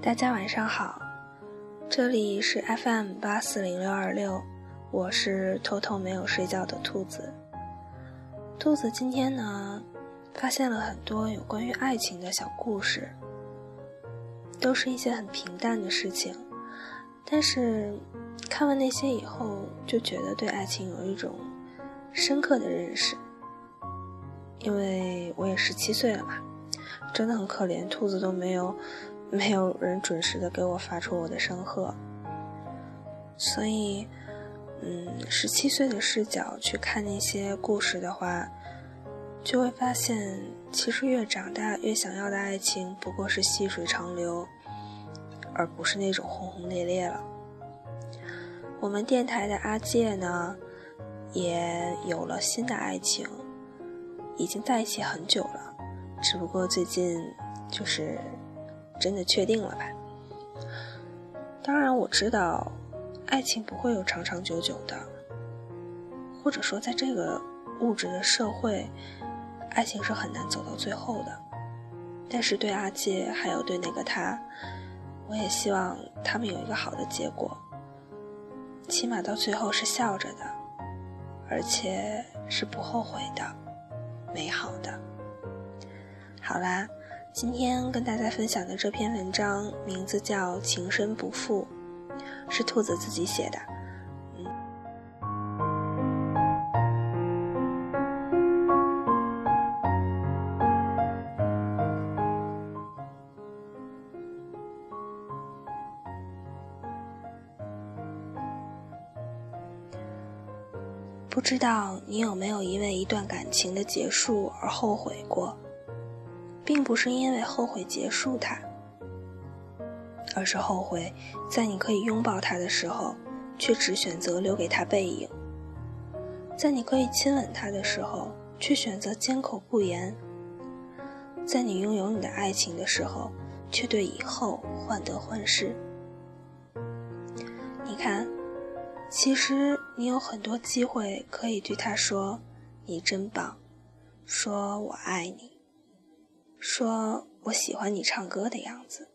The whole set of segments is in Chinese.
大家晚上好，这里是 FM 八四零六二六，我是偷偷没有睡觉的兔子。兔子今天呢，发现了很多有关于爱情的小故事，都是一些很平淡的事情，但是看完那些以后，就觉得对爱情有一种深刻的认识。因为我也十七岁了嘛，真的很可怜，兔子都没有。没有人准时的给我发出我的声贺，所以，嗯，十七岁的视角去看那些故事的话，就会发现，其实越长大越想要的爱情不过是细水长流，而不是那种轰轰烈烈了。我们电台的阿介呢，也有了新的爱情，已经在一起很久了，只不过最近就是。真的确定了吧？当然，我知道，爱情不会有长长久久的，或者说，在这个物质的社会，爱情是很难走到最后的。但是，对阿杰还有对那个他，我也希望他们有一个好的结果，起码到最后是笑着的，而且是不后悔的，美好的。好啦。今天跟大家分享的这篇文章名字叫《情深不负》，是兔子自己写的。嗯，不知道你有没有因为一段感情的结束而后悔过？并不是因为后悔结束它，而是后悔在你可以拥抱他的时候，却只选择留给他背影；在你可以亲吻他的时候，却选择缄口不言；在你拥有你的爱情的时候，却对以后患得患失。你看，其实你有很多机会可以对他说“你真棒”，说我爱你。说我喜欢你唱歌的样子，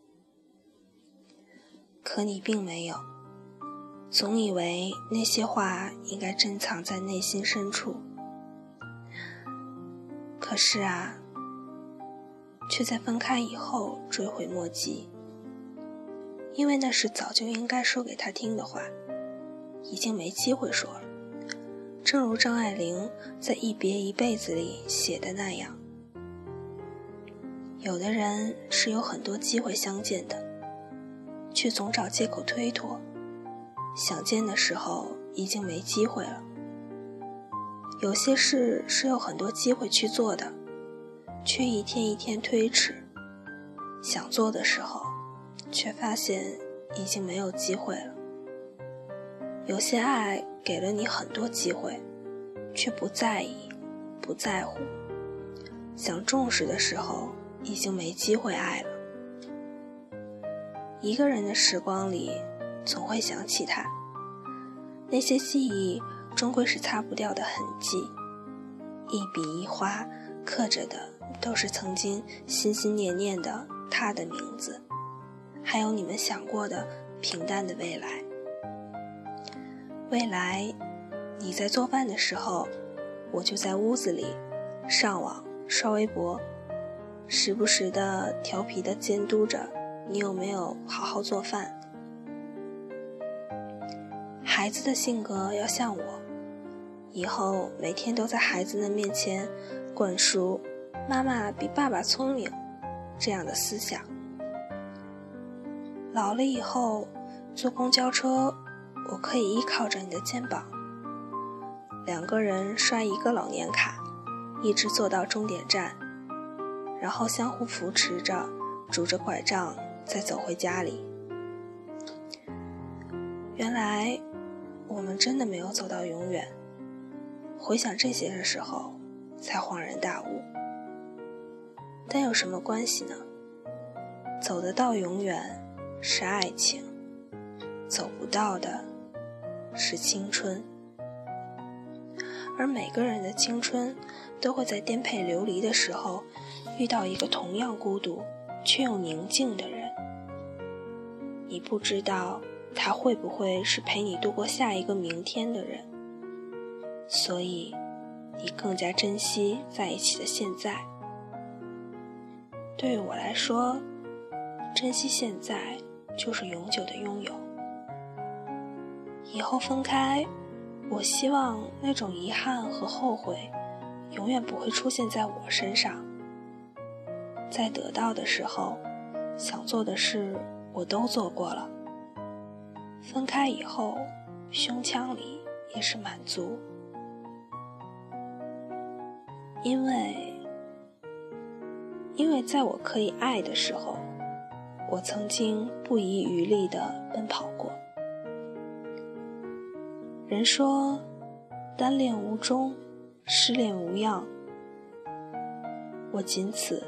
可你并没有，总以为那些话应该珍藏在内心深处，可是啊，却在分开以后追悔莫及，因为那是早就应该说给他听的话，已经没机会说了。正如张爱玲在《一别一辈子》里写的那样。有的人是有很多机会相见的，却总找借口推脱。想见的时候已经没机会了。有些事是有很多机会去做的，却一天一天推迟。想做的时候，却发现已经没有机会了。有些爱给了你很多机会，却不在意，不在乎。想重视的时候。已经没机会爱了。一个人的时光里，总会想起他。那些记忆终归是擦不掉的痕迹，一笔一划刻着的都是曾经心心念念的他的名字，还有你们想过的平淡的未来。未来，你在做饭的时候，我就在屋子里上网刷微博。时不时的调皮的监督着你有没有好好做饭。孩子的性格要像我，以后每天都在孩子的面前灌输“妈妈比爸爸聪明”这样的思想。老了以后坐公交车，我可以依靠着你的肩膀，两个人刷一个老年卡，一直坐到终点站。然后相互扶持着，拄着拐杖再走回家里。原来我们真的没有走到永远。回想这些的时候，才恍然大悟。但有什么关系呢？走得到永远是爱情，走不到的是青春。而每个人的青春，都会在颠沛流离的时候。遇到一个同样孤独却又宁静的人，你不知道他会不会是陪你度过下一个明天的人，所以你更加珍惜在一起的现在。对于我来说，珍惜现在就是永久的拥有。以后分开，我希望那种遗憾和后悔永远不会出现在我身上。在得到的时候，想做的事我都做过了。分开以后，胸腔里也是满足，因为，因为在我可以爱的时候，我曾经不遗余力地奔跑过。人说，单恋无终，失恋无恙，我仅此。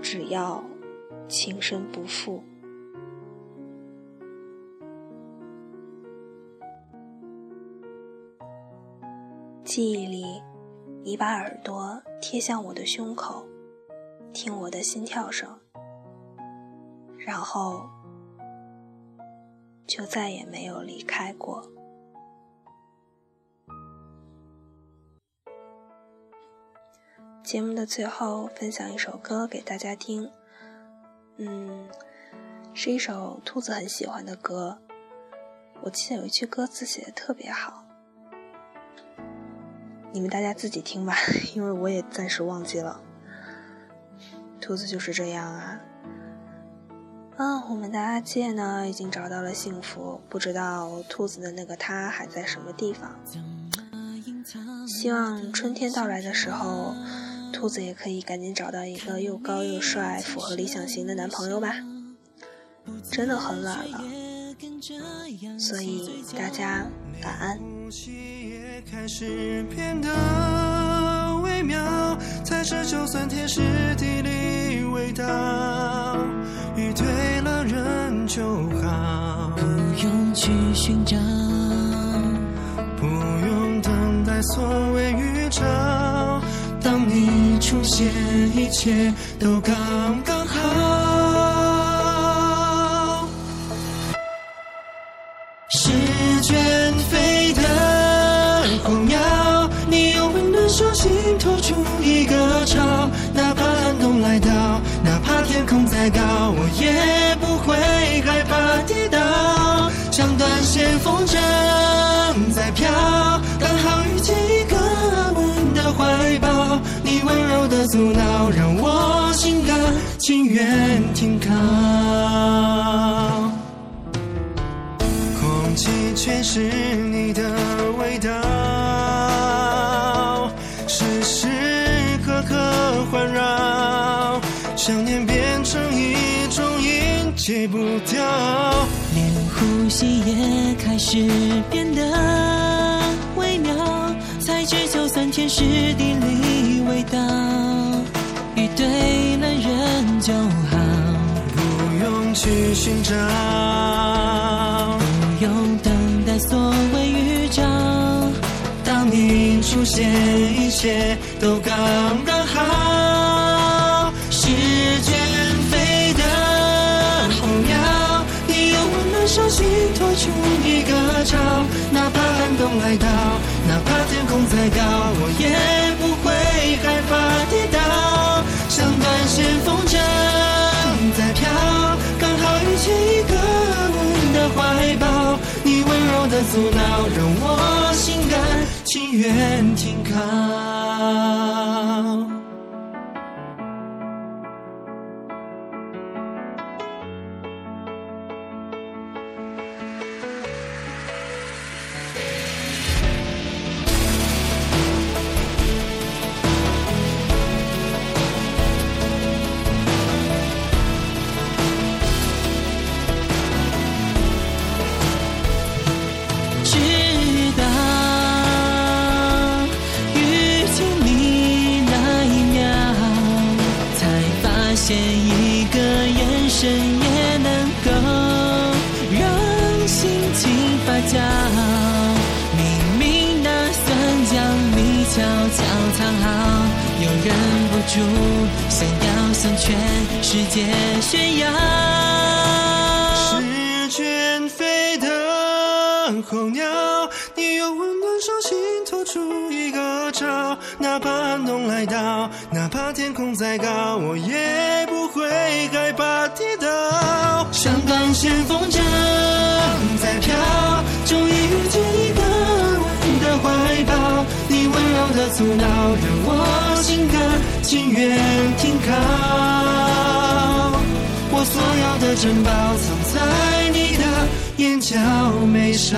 只要情深不负。记忆里，你把耳朵贴向我的胸口，听我的心跳声，然后就再也没有离开过。节目的最后，分享一首歌给大家听。嗯，是一首兔子很喜欢的歌。我记得有一句歌词写的特别好，你们大家自己听吧，因为我也暂时忘记了。兔子就是这样啊。嗯，我们的阿介呢，已经找到了幸福，不知道兔子的那个他还在什么地方。希望春天到来的时候。兔子也可以赶紧找到一个又高又帅、符合理想型的男朋友吧。真的很晚了，所以大家晚安。才是就算天时地利未到，遇对了人就好。不用去寻找，不用等待所谓预兆。当你出现，一切都刚刚好。是卷飞的荒鸟，你用温暖手心托出一个巢。哪怕寒冬来到，哪怕天空再高，我也不会害怕跌倒。像断线风筝在飘，刚好遇见一个温的怀抱。的阻挠，让我心甘情愿停靠。空气全是你的味道，时时刻刻环绕，想念变成一种瘾，戒不掉，连呼吸也开始变得，天时地利。味道，遇对了人就好，不用去寻找，不用等待所谓预兆。当你出现，一切都刚刚好。时间飞的候鸟，你用温暖手心托出一个巢，哪怕寒冬来到，空再高，我也不会。害怕跌倒，像断线风筝在飘，刚好遇见一个温的怀抱，你温柔的阻挠，让我心甘情愿停靠。住，想要向全世界炫耀。候鸟，你用温暖手心托出一个巢，哪怕寒冬来到，哪怕天空再高，我也不会害怕跌倒。香港线风筝在飘，终于遇见一个温的怀抱，的阻挠让我心甘情愿停靠。我所有的珍宝藏在你的眼角眉梢